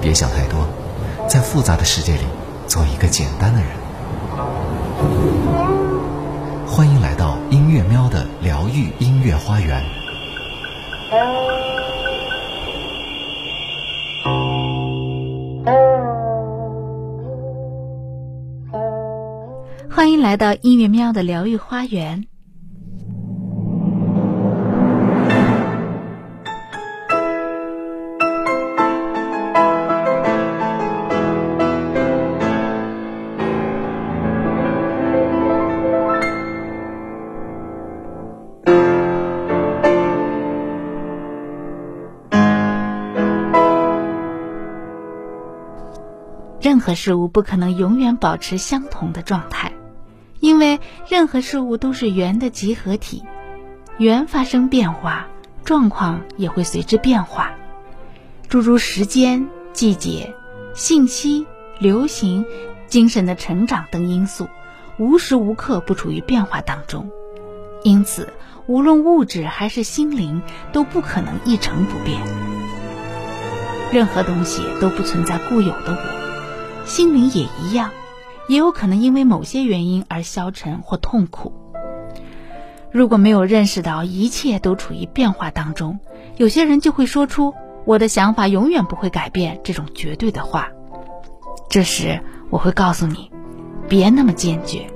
别想太多，在复杂的世界里做一个简单的人。欢迎来到音乐喵的疗愈音乐花园。欢迎来到音乐喵的疗愈花园。任何事物不可能永远保持相同的状态，因为任何事物都是圆的集合体，圆发生变化，状况也会随之变化。诸如时间、季节、信息、流行、精神的成长等因素，无时无刻不处于变化当中。因此，无论物质还是心灵，都不可能一成不变。任何东西都不存在固有的我。心灵也一样，也有可能因为某些原因而消沉或痛苦。如果没有认识到一切都处于变化当中，有些人就会说出“我的想法永远不会改变”这种绝对的话。这时，我会告诉你，别那么坚决。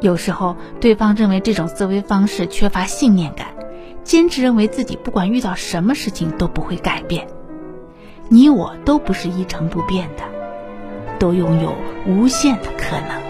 有时候，对方认为这种思维方式缺乏信念感，坚持认为自己不管遇到什么事情都不会改变。你我都不是一成不变的。都拥有无限的可能。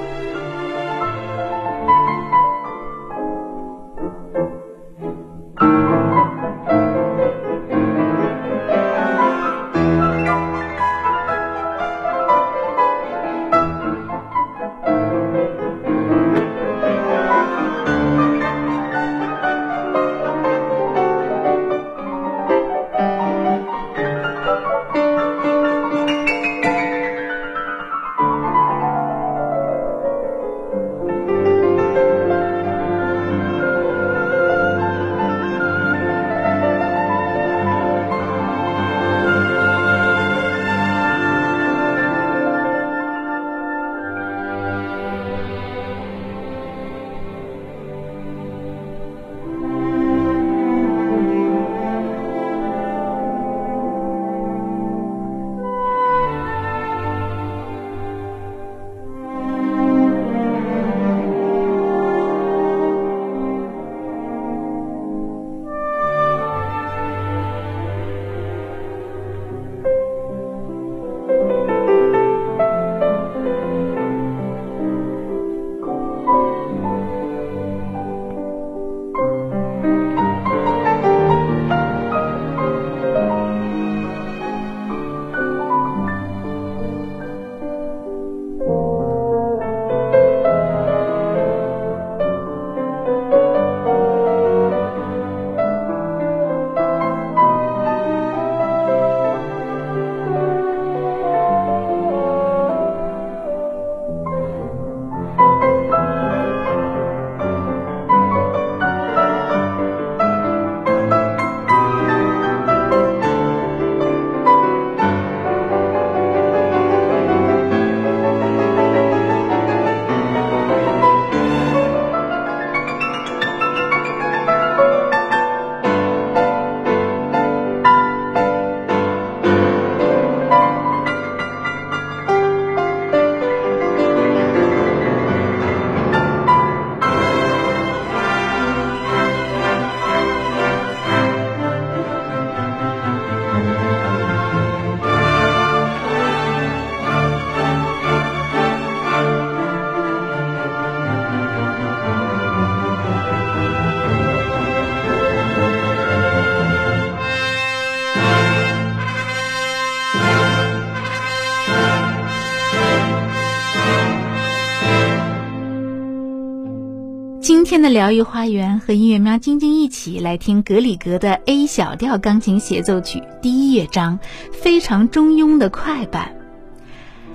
的疗愈花园和音乐喵晶晶一起来听格里格的 A 小调钢琴协奏曲第一乐章，非常中庸的快板。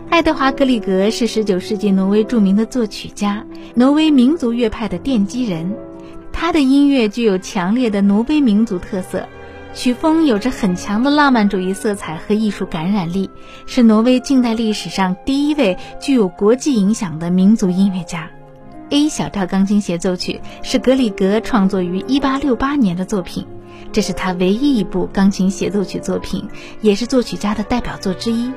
爱德华·格里格是19世纪挪威著名的作曲家，挪威民族乐派的奠基人。他的音乐具有强烈的挪威民族特色，曲风有着很强的浪漫主义色彩和艺术感染力，是挪威近代历史上第一位具有国际影响的民族音乐家。A 小调钢琴协奏曲是格里格创作于1868年的作品，这是他唯一一部钢琴协奏曲作品，也是作曲家的代表作之一。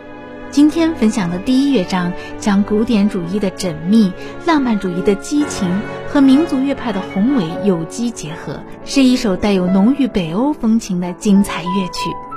今天分享的第一乐章将古典主义的缜密、浪漫主义的激情和民族乐派的宏伟有机结合，是一首带有浓郁北欧风情的精彩乐曲。